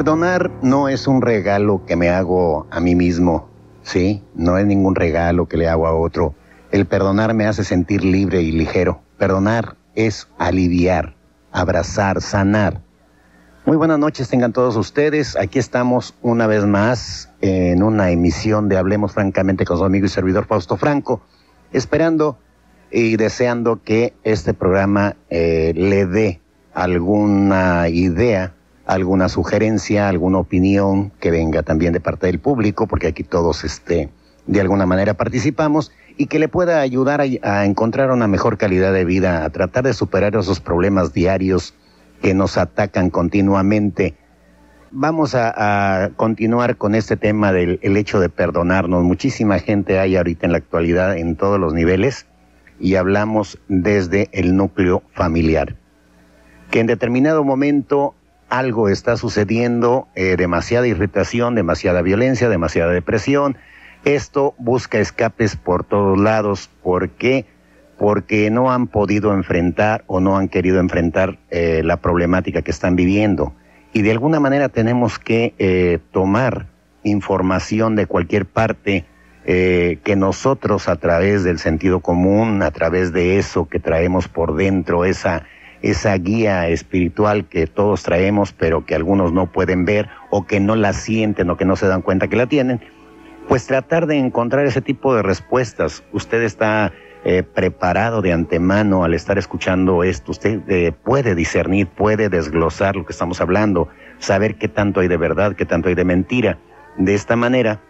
Perdonar no es un regalo que me hago a mí mismo, ¿sí? No es ningún regalo que le hago a otro. El perdonar me hace sentir libre y ligero. Perdonar es aliviar, abrazar, sanar. Muy buenas noches tengan todos ustedes. Aquí estamos una vez más en una emisión de Hablemos Francamente con su amigo y servidor Fausto Franco, esperando y deseando que este programa eh, le dé alguna idea alguna sugerencia, alguna opinión que venga también de parte del público, porque aquí todos este, de alguna manera participamos y que le pueda ayudar a, encontrar una mejor calidad de vida, a tratar de superar esos problemas diarios que nos atacan continuamente. Vamos a, continuar con este tema del hecho de perdonarnos. Muchísima gente hay ahorita en la actualidad en todos los niveles y hablamos desde el núcleo familiar. Que en determinado momento algo está sucediendo, eh, demasiada irritación, demasiada violencia, demasiada depresión. Esto busca escapes por todos lados. ¿Por qué? Porque no han podido enfrentar o no han querido enfrentar eh, la problemática que están viviendo. Y de alguna manera tenemos que eh, tomar información de cualquier parte que nosotros a través del sentido común, a través de eso que traemos por dentro, esa esa guía espiritual que todos traemos, pero que algunos no pueden ver o que no la sienten o que no se dan cuenta que la tienen, pues tratar de encontrar ese tipo de respuestas. Usted está eh, preparado de antemano al estar escuchando esto, usted eh, puede discernir, puede desglosar lo que estamos hablando, saber qué tanto hay de verdad, qué tanto hay de mentira. De esta manera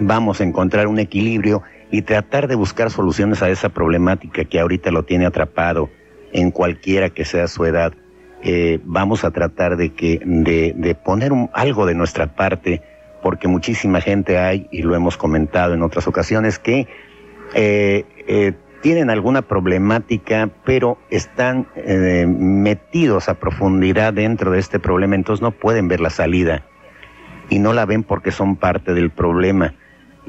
vamos a encontrar un equilibrio y tratar de buscar soluciones a esa problemática que ahorita lo tiene atrapado en cualquiera que sea su edad, eh, vamos a tratar de, que, de, poner algo de nuestra parte, porque muchísima gente hay, y lo hemos comentado en otras ocasiones, que eh, eh, tienen alguna problemática, pero están metidos a profundidad dentro de este problema, entonces no pueden ver la salida y no la ven porque son parte del problema.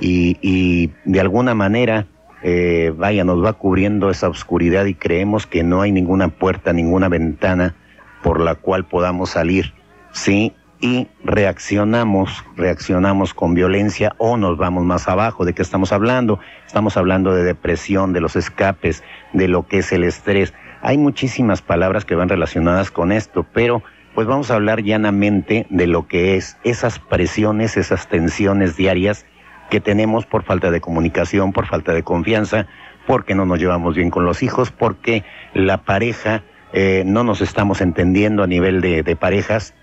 Y, y de alguna manera eh, vaya, nos va cubriendo esa oscuridad y creemos que no hay ninguna puerta, ninguna ventana por la cual podamos salir, ¿sí? Y reaccionamos, reaccionamos con violencia o nos vamos más abajo. ¿De qué estamos hablando? Estamos hablando de depresión, de los escapes, de lo que es el estrés. Hay muchísimas palabras que van relacionadas con esto, pero pues vamos a hablar llanamente de lo que es esas presiones, esas tensiones diarias que tenemos por falta de comunicación, por falta de confianza, porque no nos llevamos bien con los hijos, porque la pareja eh, no nos estamos entendiendo a nivel de, parejas.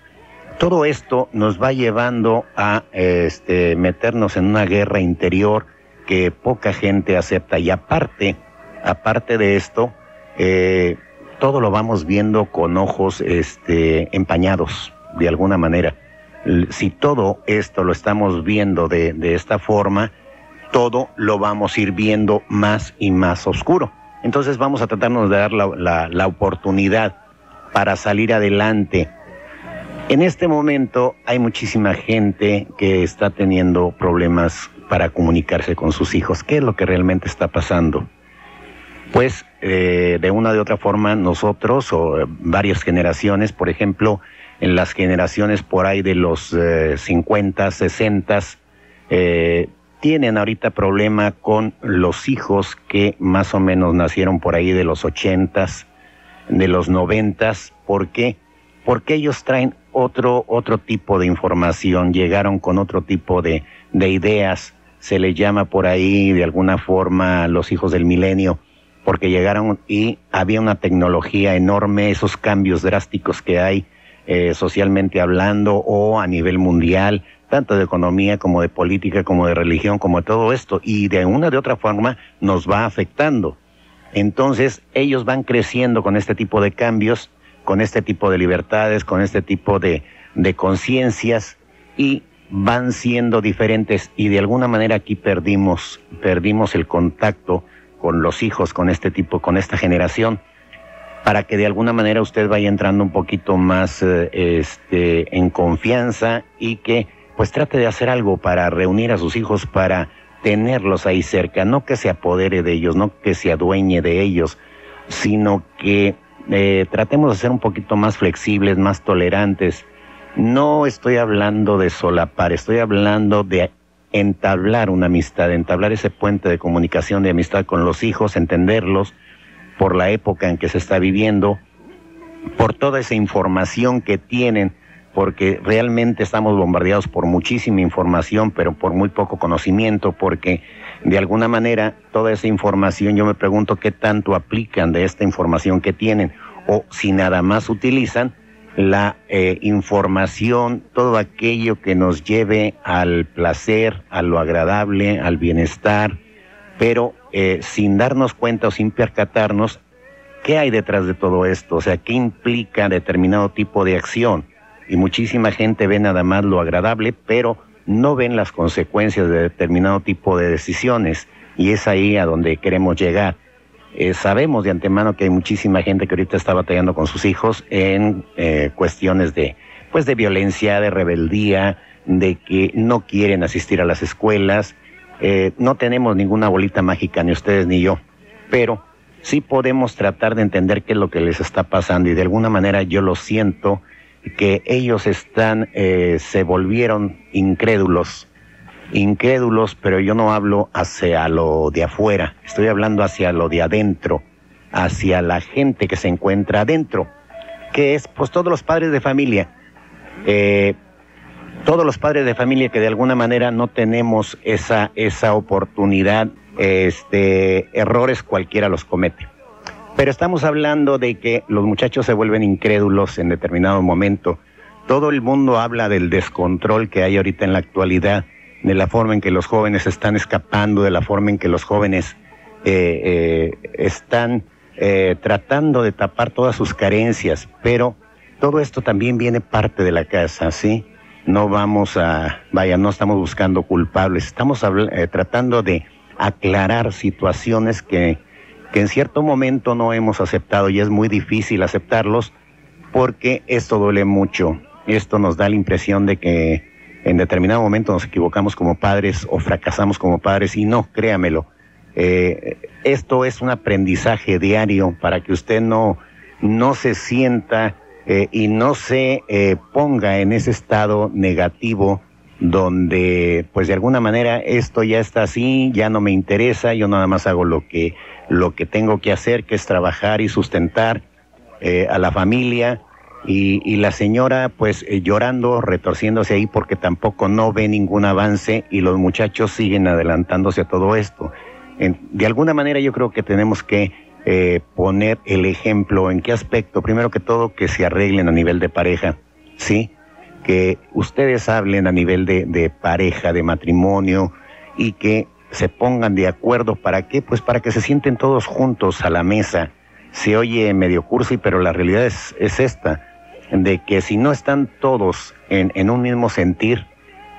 Todo esto nos va llevando a este, meternos en una guerra interior que poca gente acepta. Y aparte, aparte de esto, eh, todo lo vamos viendo con ojos este, empañados, de alguna manera si todo esto lo estamos viendo de, esta forma, todo lo vamos a ir viendo más y más oscuro. Entonces vamos a tratarnos de dar la, oportunidad para salir adelante. En este momento hay muchísima gente que está teniendo problemas para comunicarse con sus hijos. ¿Qué es lo que realmente está pasando? Pues eh, de una de otra forma nosotros o varias generaciones, por ejemplo, en las generaciones por ahí de los 50, eh, 60, eh, tienen ahorita problema con los hijos que más o menos nacieron por ahí de los 80, de los 90. ¿Por qué? Porque ellos traen otro, otro tipo de información, llegaron con otro tipo de, de ideas, se les llama por ahí de alguna forma los hijos del milenio porque llegaron y había una tecnología enorme, esos cambios drásticos que hay eh, socialmente hablando o a nivel mundial, tanto de economía como de política, como de religión, como de todo esto, y de una de otra forma nos va afectando. Entonces ellos van creciendo con este tipo de cambios, con este tipo de libertades, con este tipo de, de conciencias y van siendo diferentes y de alguna manera aquí perdimos, perdimos el contacto con los hijos, con este tipo, con esta generación, para que de alguna manera usted vaya entrando un poquito más eh, este, en confianza y que pues trate de hacer algo para reunir a sus hijos, para tenerlos ahí cerca, no que se apodere de ellos, no que se adueñe de ellos, sino que eh, tratemos de ser un poquito más flexibles, más tolerantes. No estoy hablando de solapar, estoy hablando de entablar una amistad, entablar ese puente de comunicación, de amistad con los hijos, entenderlos por la época en que se está viviendo, por toda esa información que tienen, porque realmente estamos bombardeados por muchísima información, pero por muy poco conocimiento, porque de alguna manera toda esa información yo me pregunto qué tanto aplican de esta información que tienen o si nada más utilizan la eh, información, todo aquello que nos lleve al placer, a lo agradable, al bienestar, pero eh, sin darnos cuenta o sin percatarnos qué hay detrás de todo esto, o sea, qué implica determinado tipo de acción. Y muchísima gente ve nada más lo agradable, pero no ven las consecuencias de determinado tipo de decisiones. Y es ahí a donde queremos llegar. Eh, sabemos de antemano que hay muchísima gente que ahorita está batallando con sus hijos en eh, cuestiones de, pues de violencia, de rebeldía, de que no quieren asistir a las escuelas. Eh, no tenemos ninguna bolita mágica, ni ustedes ni yo, pero sí podemos tratar de entender qué es lo que les está pasando y de alguna manera yo lo siento que ellos están, se volvieron incrédulos incrédulos, pero yo no hablo hacia lo de afuera, estoy hablando hacia lo de adentro, hacia la gente que se encuentra adentro, que es pues todos los padres de familia, eh, todos los padres de familia que de alguna manera no tenemos esa, esa oportunidad, este, errores cualquiera los comete. Pero estamos hablando de que los muchachos se vuelven incrédulos en determinado momento. Todo el mundo habla del descontrol que hay ahorita en la actualidad de la forma en que los jóvenes están escapando, de la forma en que los jóvenes eh, eh, están eh, tratando de tapar todas sus carencias, pero todo esto también viene parte de la casa, ¿sí? No vamos a, vaya, no estamos buscando culpables, estamos tratando de aclarar situaciones que, que en cierto momento no hemos aceptado y es muy difícil aceptarlos porque esto duele mucho. Esto nos da la impresión de que en determinado momento nos equivocamos como padres o fracasamos como padres y no, créamelo. Eh, esto es un aprendizaje diario para que usted no, no se sienta eh, y no se eh, ponga en ese estado negativo donde pues de alguna manera esto ya está así, ya no me interesa, yo nada más hago lo que, lo que tengo que hacer, que es trabajar y sustentar a la familia y, la señora pues eh, llorando, retorciéndose ahí porque tampoco no ve ningún avance y los muchachos siguen adelantándose a todo esto. de alguna manera yo creo que tenemos que eh, poner el ejemplo en qué aspecto, primero que todo que se arreglen a nivel de pareja, ¿sí? Que ustedes hablen a nivel de, de pareja, de matrimonio y que se pongan de acuerdo para qué, pues para que se sienten todos juntos a la mesa. Se oye medio cursi, pero la realidad es, es esta de que si no están todos en, un mismo sentir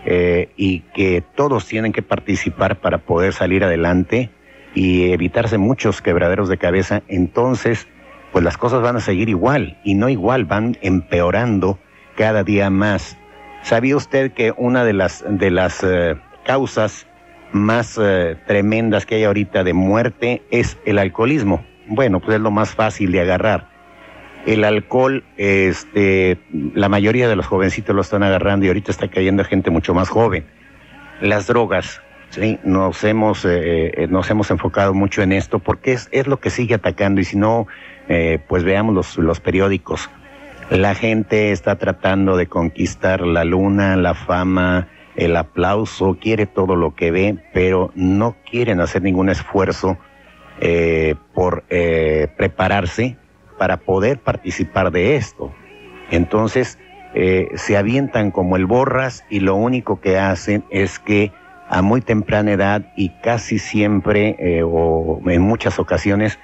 eh, y que todos tienen que participar para poder salir adelante y evitarse muchos quebraderos de cabeza, entonces pues las cosas van a seguir igual y no igual, van empeorando cada día más. ¿Sabía usted que una de las, de las eh, causas más eh, tremendas que hay ahorita de muerte es el alcoholismo? Bueno, pues es lo más fácil de agarrar el alcohol, este, la mayoría de los jovencitos lo están agarrando y ahorita está cayendo gente mucho más joven. Las drogas, sí, nos hemos, eh, eh, nos hemos enfocado mucho en esto porque es, es lo que sigue atacando y si no, eh, pues veamos los, los periódicos. La gente está tratando de conquistar la luna, la fama, el aplauso, quiere todo lo que ve, pero no quieren hacer ningún esfuerzo eh, por prepararse para poder participar de esto. Entonces, se avientan como el borras y lo único que hacen es que a muy temprana edad y casi siempre o en muchas ocasiones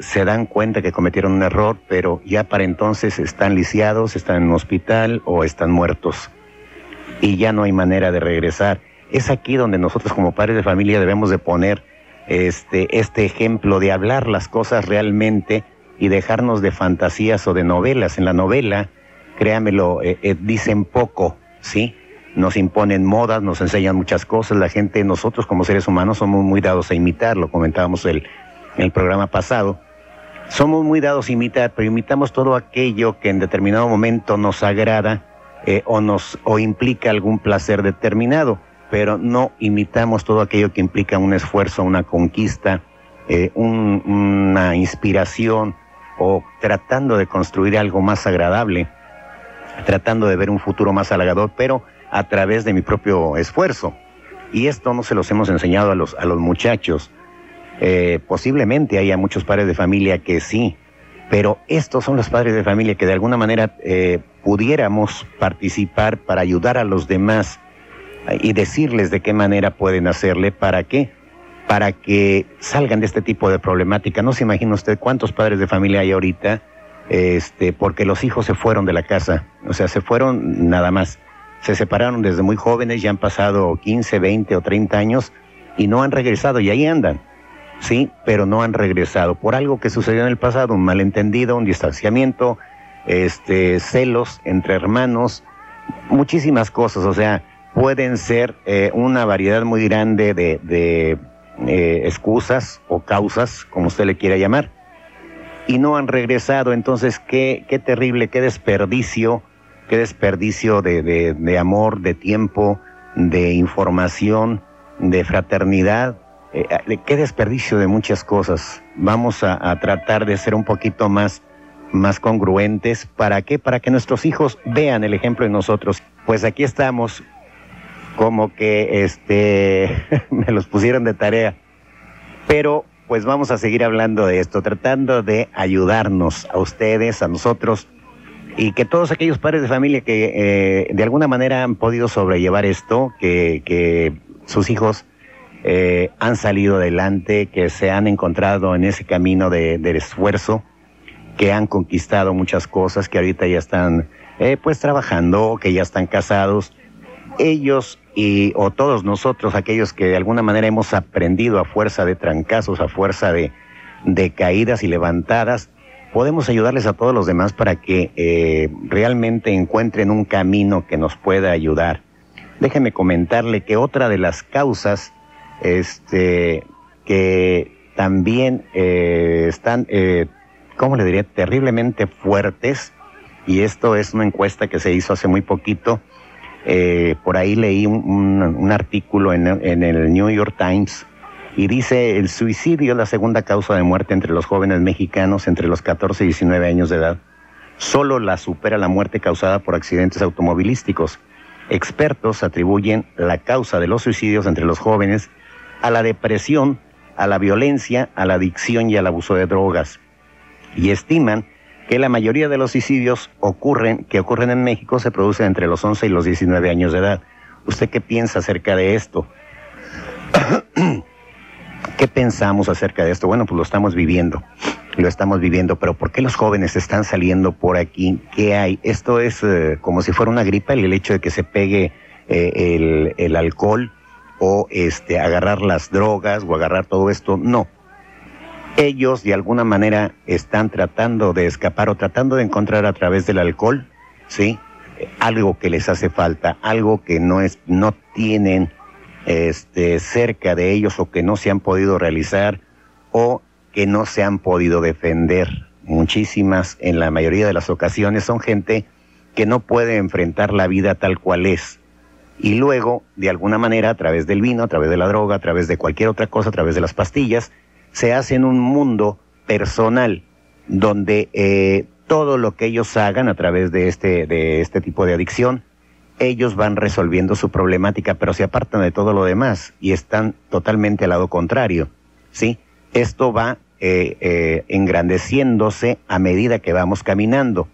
se dan cuenta que cometieron un error, pero ya para entonces están lisiados, están en un hospital o están muertos y ya no hay manera de regresar. Es aquí donde nosotros como padres de familia debemos de poner este, este ejemplo de hablar las cosas realmente y dejarnos de fantasías o de novelas. En la novela, créamelo, eh, eh, dicen poco, ¿sí? Nos imponen modas, nos enseñan muchas cosas. La gente, nosotros como seres humanos somos muy dados a imitar, lo comentábamos el, en el programa pasado. Somos muy dados a imitar, pero imitamos todo aquello que en determinado momento nos agrada eh, o, nos, o implica algún placer determinado pero no imitamos todo aquello que implica un esfuerzo, una conquista, eh, una inspiración o tratando de construir algo más agradable, tratando de ver un futuro más halagador, pero a través de mi propio esfuerzo. Y esto no se los hemos enseñado a los, a los muchachos. Eh, posiblemente haya muchos padres de familia que sí, pero estos son los padres de familia que de alguna manera eh, pudiéramos participar para ayudar a los demás y decirles de qué manera pueden hacerle para qué para que salgan de este tipo de problemática. No se imagina usted cuántos padres de familia hay ahorita, este, porque los hijos se fueron de la casa, o sea, se fueron nada más. Se separaron desde muy jóvenes, ya han pasado 15, 20 o 30 años y no han regresado y ahí andan. Sí, pero no han regresado por algo que sucedió en el pasado, un malentendido, un distanciamiento, este, celos entre hermanos, muchísimas cosas, o sea, pueden ser eh, una variedad muy grande de, eh, excusas o causas, como usted le quiera llamar, y no han regresado. Entonces, qué, qué terrible, qué desperdicio, qué desperdicio de, amor, de tiempo, de información, de fraternidad, eh, qué desperdicio de muchas cosas. Vamos a, a, tratar de ser un poquito más, más congruentes. ¿Para qué? Para que nuestros hijos vean el ejemplo de nosotros. Pues aquí estamos como que este me los pusieron de tarea. Pero pues vamos a seguir hablando de esto, tratando de ayudarnos a ustedes, a nosotros, y que todos aquellos padres de familia que eh, de alguna manera han podido sobrellevar esto, que, que sus hijos eh, han salido adelante, que se han encontrado en ese camino de, del esfuerzo, que han conquistado muchas cosas, que ahorita ya están eh, pues trabajando, que ya están casados, ellos y o todos nosotros, aquellos que de alguna manera hemos aprendido a fuerza de trancazos, a fuerza de, de caídas y levantadas, podemos ayudarles a todos los demás para que eh, realmente encuentren un camino que nos pueda ayudar. Déjeme comentarle que otra de las causas este, que también eh, están, eh, ¿cómo le diría?, terriblemente fuertes, y esto es una encuesta que se hizo hace muy poquito, por ahí leí un, artículo en, el New York Times y dice el suicidio es la segunda causa de muerte entre los jóvenes mexicanos entre los 14 y 19 años de edad. Solo la supera la muerte causada por accidentes automovilísticos. Expertos atribuyen la causa de los suicidios entre los jóvenes a la depresión, a la violencia, a la adicción y al abuso de drogas. Y estiman que la mayoría de los suicidios que ocurren en México se producen entre los 11 y los 19 años de edad. ¿Usted qué piensa acerca de esto? ¿Qué pensamos acerca de esto? Bueno, pues lo estamos viviendo, lo estamos viviendo, pero ¿por qué los jóvenes están saliendo por aquí? ¿Qué hay? Esto es eh, como si fuera una gripa, el hecho de que se pegue eh, el, el alcohol o este, agarrar las drogas o agarrar todo esto. No, ellos de alguna manera están tratando de escapar o tratando de encontrar a través del alcohol, ¿sí? Algo que les hace falta, algo que no es, no tienen este, cerca de ellos o que no se han podido realizar o que no se han podido defender. Muchísimas, en la mayoría de las ocasiones, son gente que no puede enfrentar la vida tal cual es. Y luego, de alguna manera, a través del vino, a través de la droga, a través de cualquier otra cosa, a través de las pastillas, se hace en un mundo personal donde eh, todo lo que ellos hagan a través de este, de este tipo de adicción, ellos van resolviendo su problemática, pero se apartan de todo lo demás y están totalmente al lado contrario, ¿sí? Esto va eh, eh, engrandeciéndose a medida que vamos caminando.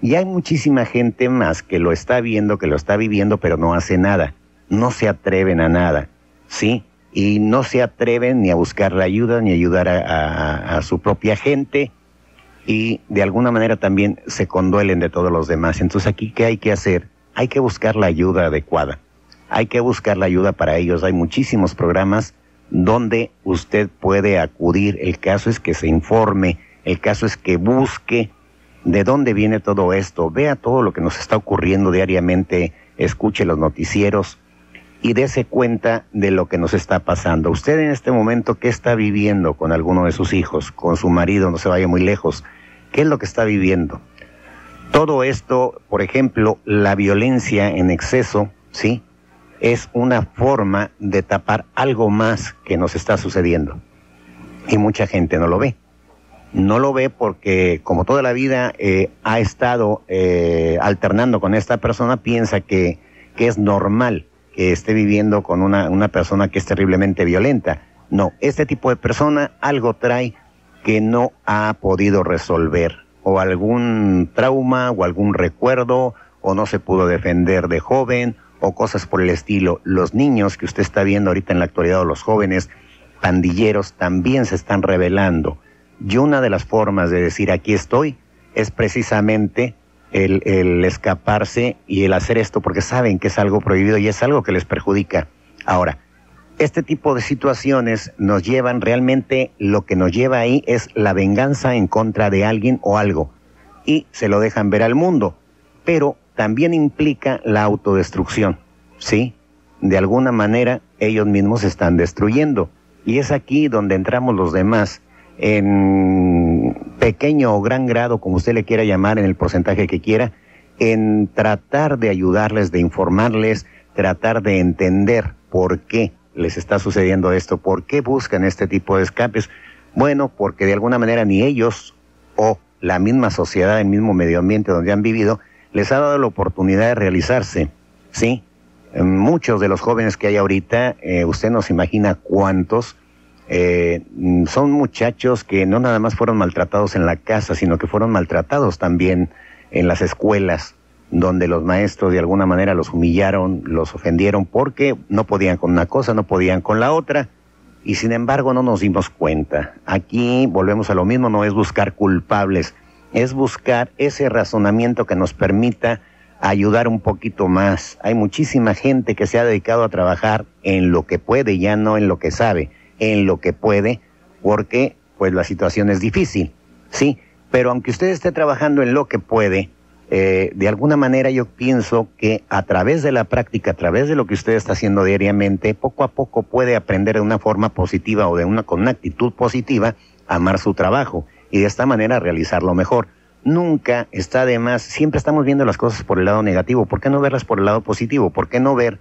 Y hay muchísima gente más que lo está viendo, que lo está viviendo, pero no hace nada. No se atreven a nada, ¿sí? Y no se atreven ni a buscar la ayuda, ni ayudar a, a su propia gente. Y de alguna manera también se conduelen de todos los demás. Entonces aquí, ¿qué hay que hacer? Hay que buscar la ayuda adecuada. Hay que buscar la ayuda para ellos. Hay muchísimos programas donde usted puede acudir. El caso es que se informe, el caso es que busque de dónde viene todo esto, vea todo lo que nos está ocurriendo diariamente, escuche los noticieros y dése cuenta de lo que nos está pasando. Usted en este momento, ¿qué está viviendo con alguno de sus hijos, con su marido, no se vaya muy lejos? ¿Qué es lo que está viviendo? Todo esto, por ejemplo, la violencia en exceso, ¿sí? es una forma de tapar algo más que nos está sucediendo. Y mucha gente no lo ve. No lo ve porque como toda la vida eh, ha estado eh, alternando con esta persona, piensa que, que, es normal que esté viviendo con una, una persona que es terriblemente violenta. No, este tipo de persona algo trae que no ha podido resolver, o algún trauma, o algún recuerdo, o no se pudo defender de joven, o cosas por el estilo. Los niños que usted está viendo ahorita en la actualidad o los jóvenes pandilleros también se están revelando. Y una de las formas de decir aquí estoy es precisamente el, el, escaparse y el hacer esto porque saben que es algo prohibido y es algo que les perjudica. Ahora, este tipo de situaciones nos llevan realmente, lo que nos lleva ahí es la venganza en contra de alguien o algo y se lo dejan ver al mundo. Pero también implica la autodestrucción, ¿sí? De alguna manera ellos mismos están destruyendo. Y es aquí donde entramos los demás, en pequeño o gran grado, como usted le quiera llamar, en el porcentaje que quiera, en tratar de ayudarles, de informarles, tratar de entender por qué les está sucediendo esto, por qué buscan este tipo de escapes. Bueno, porque de alguna manera ni ellos o la misma sociedad, el mismo medio ambiente donde han vivido, les ha dado la oportunidad de realizarse, ¿sí? Muchos de los jóvenes que hay ahorita, eh, usted nos imagina cuántos, eh, son muchachos que no nada más fueron maltratados en la casa, sino que fueron maltratados también en las escuelas, donde los maestros de alguna manera los humillaron, los ofendieron porque no podían con una cosa, no podían con la otra, y sin embargo no nos dimos cuenta. Aquí volvemos a lo mismo, no es buscar culpables, es buscar ese razonamiento que nos permita ayudar un poquito más. Hay muchísima gente que se ha dedicado a trabajar en lo que puede, ya no en lo que sabe, en lo que puede, porque pues la situación es difícil, ¿sí? Pero aunque usted esté trabajando en lo que puede, eh, de alguna manera yo pienso que a través de la práctica, a través de lo que usted está haciendo diariamente, poco a poco puede aprender de una forma positiva o de una con una actitud positiva amar su trabajo y de esta manera realizarlo mejor. Nunca está de más, siempre estamos viendo las cosas por el lado negativo, ¿por qué no verlas por el lado positivo? ¿Por qué no ver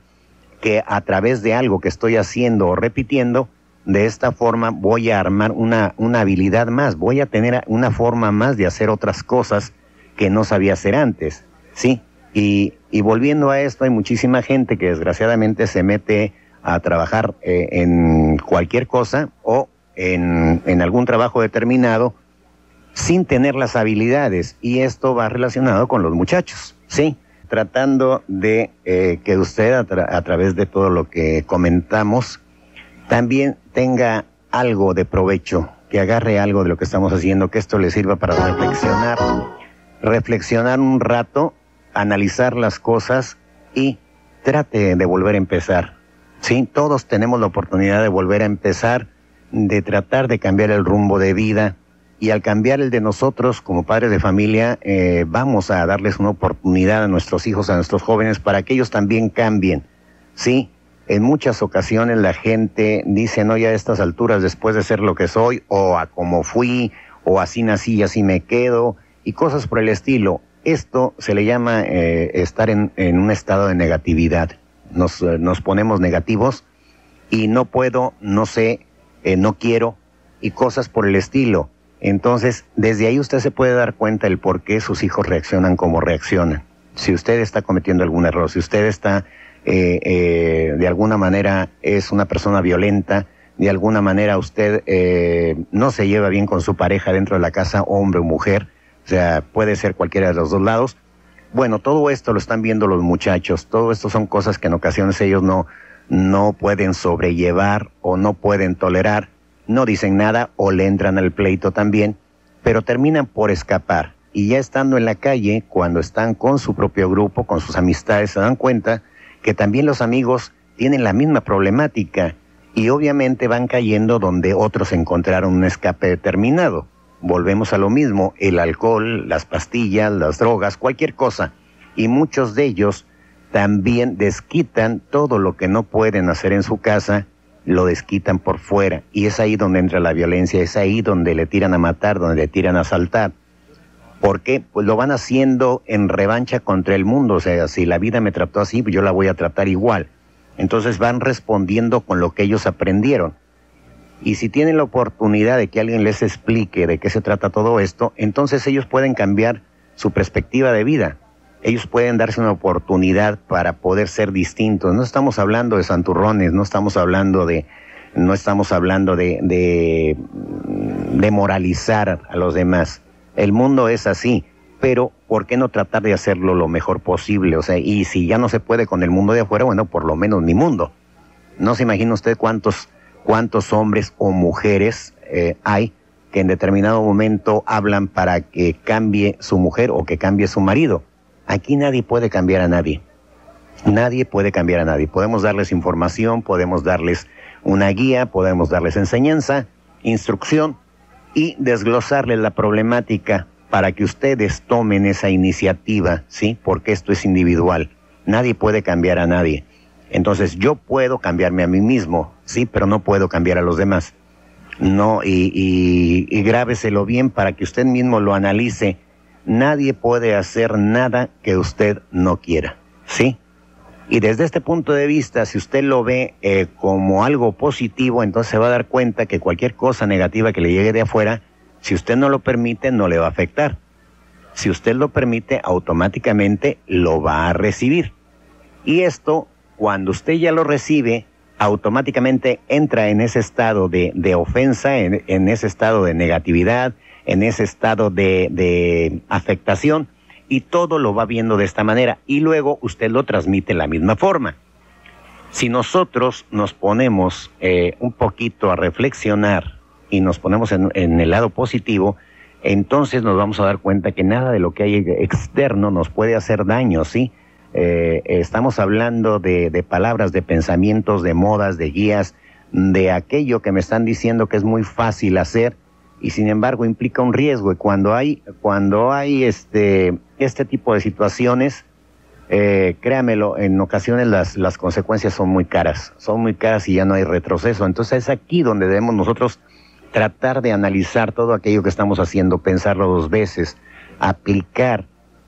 que a través de algo que estoy haciendo o repitiendo, de esta forma voy a armar una, una habilidad más, voy a tener una forma más de hacer otras cosas que no sabía hacer antes, ¿sí? Y, y volviendo a esto, hay muchísima gente que desgraciadamente se mete a trabajar eh, en cualquier cosa o en, en algún trabajo determinado sin tener las habilidades y esto va relacionado con los muchachos, ¿sí? Tratando de eh, que usted a, través de todo lo que comentamos también tenga algo de provecho, que agarre algo de lo que estamos haciendo, que esto le sirva para reflexionar, reflexionar un rato, analizar las cosas y trate de volver a empezar. Sí, todos tenemos la oportunidad de volver a empezar, de tratar de cambiar el rumbo de vida, y al cambiar el de nosotros como padres de familia, eh, vamos a darles una oportunidad a nuestros hijos, a nuestros jóvenes, para que ellos también cambien. Sí, en muchas ocasiones la gente dice, no, ya a estas alturas, después de ser lo que soy, o a como fui, o así nací y así me quedo, y cosas por el estilo. Esto se le llama eh, estar en, en, un estado de negatividad. Nos, eh, nos ponemos negativos y no puedo, no sé, no quiero, y cosas por el estilo entonces, desde ahí usted se puede dar cuenta el por qué sus hijos reaccionan como reaccionan. Si usted está cometiendo algún error, si usted está eh, eh, de alguna manera es una persona violenta, de alguna manera usted eh, no se lleva bien con su pareja dentro de la casa, hombre o mujer, o sea, puede ser cualquiera de los dos lados. Bueno, todo esto lo están viendo los muchachos, todo esto son cosas que en ocasiones ellos no, no pueden sobrellevar o no pueden tolerar, no dicen nada o le entran al pleito también, pero terminan por escapar. Y ya estando en la calle, cuando están con su propio grupo, con sus amistades, se dan cuenta que también los amigos tienen la misma problemática y obviamente van cayendo donde otros encontraron un escape determinado. Volvemos a lo mismo, el alcohol, las pastillas, las drogas, cualquier cosa. Y muchos de ellos también desquitan todo lo que no pueden hacer en su casa, lo desquitan por fuera. Y es ahí donde entra la violencia, es ahí donde le tiran a matar, donde le tiran a asaltar. ¿Por qué? Pues lo van haciendo en revancha contra el mundo. O sea, si la vida me trató así, pues yo la voy a tratar igual. Entonces van respondiendo con lo que ellos aprendieron. Y si tienen la oportunidad de que alguien les explique de qué se trata todo esto, entonces ellos pueden cambiar su perspectiva de vida. Ellos pueden darse una oportunidad para poder ser distintos. No estamos hablando de santurrones, no estamos hablando de, no estamos hablando de, de, de moralizar a los demás. El mundo es así pero ¿por qué no tratar de hacerlo lo mejor posible? O sea, y si ya no se puede con el mundo de afuera, bueno, por lo menos mi mundo. No se imagina usted cuántos, cuántos hombres o mujeres eh, hay que en determinado momento hablan para que cambie su mujer o que cambie su marido. Aquí nadie puede cambiar a nadie. Nadie puede cambiar a nadie. Podemos darles información, podemos darles una guía, podemos darles enseñanza, instrucción y desglosarles la problemática para que ustedes tomen esa iniciativa, ¿sí? Porque esto es individual. Nadie puede cambiar a nadie. Entonces yo puedo cambiarme a mí mismo, sí, pero no puedo cambiar a los demás. No, y, y, grábeselo bien para que usted mismo lo analice. Nadie puede hacer nada que usted no quiera, ¿sí? Y desde este punto de vista, si usted lo ve eh, como algo positivo, entonces se va a dar cuenta que cualquier cosa negativa que le llegue de afuera, si usted no lo permite, no le va a afectar. Si usted lo permite, automáticamente lo va a recibir. Y esto, cuando usted ya lo recibe, automáticamente entra en ese estado de, de ofensa, en, en, ese estado de negatividad, en ese estado de, de afectación, y todo lo va viendo de esta manera. Y luego usted lo transmite de la misma forma. Si nosotros nos ponemos eh, un poquito a reflexionar y nos ponemos en, en, el lado positivo, entonces nos vamos a dar cuenta que nada de lo que hay externo nos puede hacer daño, ¿sí? Eh, estamos hablando de, de, palabras, de pensamientos, de modas, de guías, de aquello que me están diciendo que es muy fácil hacer y sin embargo implica un riesgo. Y cuando hay, cuando hay este, este tipo de situaciones, eh, créamelo, en ocasiones las, las consecuencias son muy caras, son muy caras y ya no hay retroceso. Entonces es aquí donde debemos nosotros tratar de analizar todo aquello que estamos haciendo, pensarlo dos veces, aplicar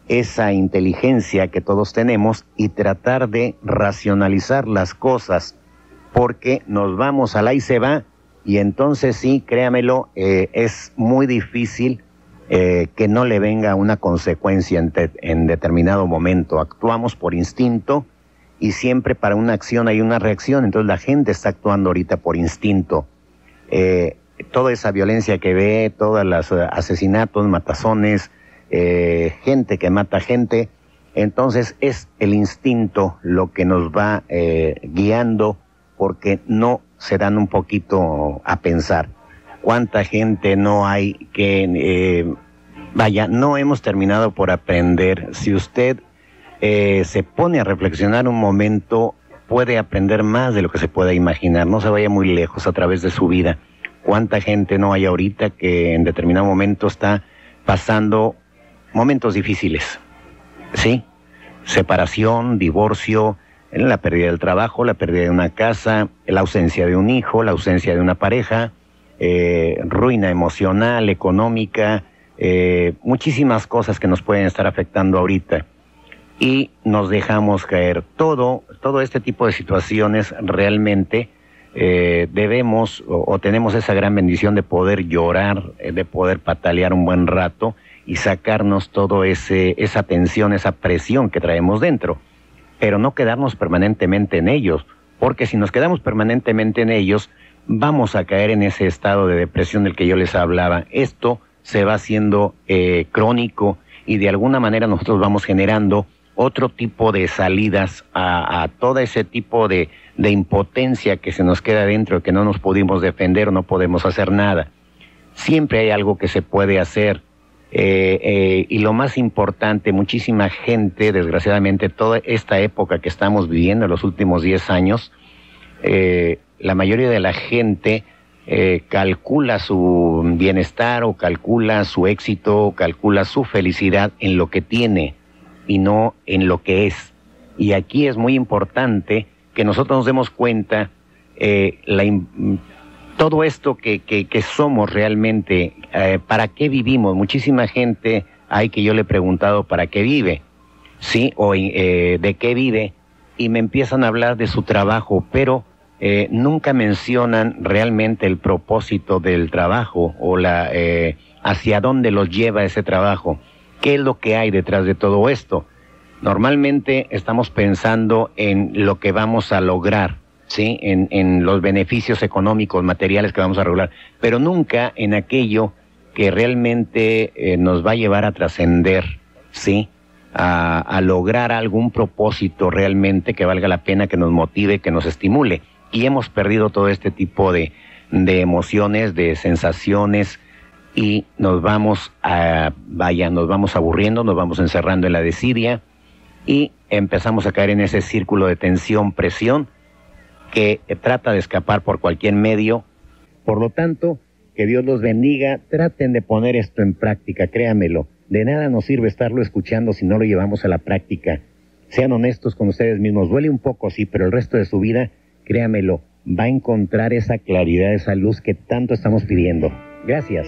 esa inteligencia que todos tenemos y tratar de racionalizar las cosas, porque nos vamos a la y se va, y entonces sí, créamelo, eh, es muy difícil eh, que no le venga una consecuencia en, te, en, determinado momento. Actuamos por instinto y siempre para una acción hay una reacción, entonces la gente está actuando ahorita por instinto. Eh, toda esa violencia que ve, todos los asesinatos, matazones, eh, gente que mata gente. Entonces es el instinto lo que nos va eh, guiando porque no se dan un poquito a pensar. ¿Cuánta gente no hay que, eh, vaya, no hemos terminado por aprender? Si usted eh, se pone a reflexionar un momento, puede aprender más de lo que se pueda imaginar. No se vaya muy lejos a través de su vida. ¿Cuánta gente no hay ahorita que en determinado momento está pasando momentos difíciles, ¿sí? Separación, divorcio, la pérdida del trabajo, la pérdida de una casa, la ausencia de un hijo, la ausencia de una pareja, eh, ruina emocional, económica, eh, muchísimas cosas que nos pueden estar afectando ahorita. Y nos dejamos caer. Todo, todo este tipo de situaciones realmente eh, debemos o, tenemos esa gran bendición de poder llorar, de poder patalear un buen rato y sacarnos todo ese esa tensión, esa presión que traemos dentro, pero no quedarnos permanentemente en ellos, porque si nos quedamos permanentemente en ellos, vamos a caer en ese estado de depresión del que yo les hablaba. Esto se va haciendo eh, crónico y de alguna manera nosotros vamos generando otro tipo de salidas a, todo ese tipo de, impotencia que se nos queda dentro, que no nos pudimos defender o no podemos hacer nada. Siempre hay algo que se puede hacer. Eh, eh, y lo más importante, muchísima gente, desgraciadamente, toda esta época que estamos viviendo, los últimos 10 años, eh, la mayoría de la gente calcula su bienestar o calcula su éxito o calcula su felicidad en lo que tiene y no en lo que es. Y aquí es muy importante que nosotros nos demos cuenta eh, todo esto que, que, somos realmente, eh, para qué vivimos. Muchísima gente hay que yo le he preguntado para qué vive, ¿sí? O eh, de qué vive, y me empiezan a hablar de su trabajo, pero nunca mencionan realmente el propósito del trabajo o la hacia dónde los lleva ese trabajo. ¿Qué es lo que hay detrás de todo esto? Normalmente estamos pensando en lo que vamos a lograr, ¿sí? En, los beneficios económicos, materiales que vamos a lograr, pero nunca en aquello que realmente eh, nos va a llevar a trascender, ¿sí? A, lograr algún propósito realmente que valga la pena, que nos motive, que nos estimule. Y hemos perdido todo este tipo de, de emociones, de sensaciones, y nos vamos a, vaya, nos vamos aburriendo, nos vamos encerrando en la desidia y empezamos a caer en ese círculo de tensión, presión, que trata de escapar por cualquier medio. Por lo tanto, que Dios los bendiga, traten de poner esto en práctica, créamelo. De nada nos sirve estarlo escuchando si no lo llevamos a la práctica. Sean honestos con ustedes mismos, duele un poco, sí, pero el resto de su vida, créamelo, va a encontrar esa claridad, esa luz que tanto estamos pidiendo. Gracias.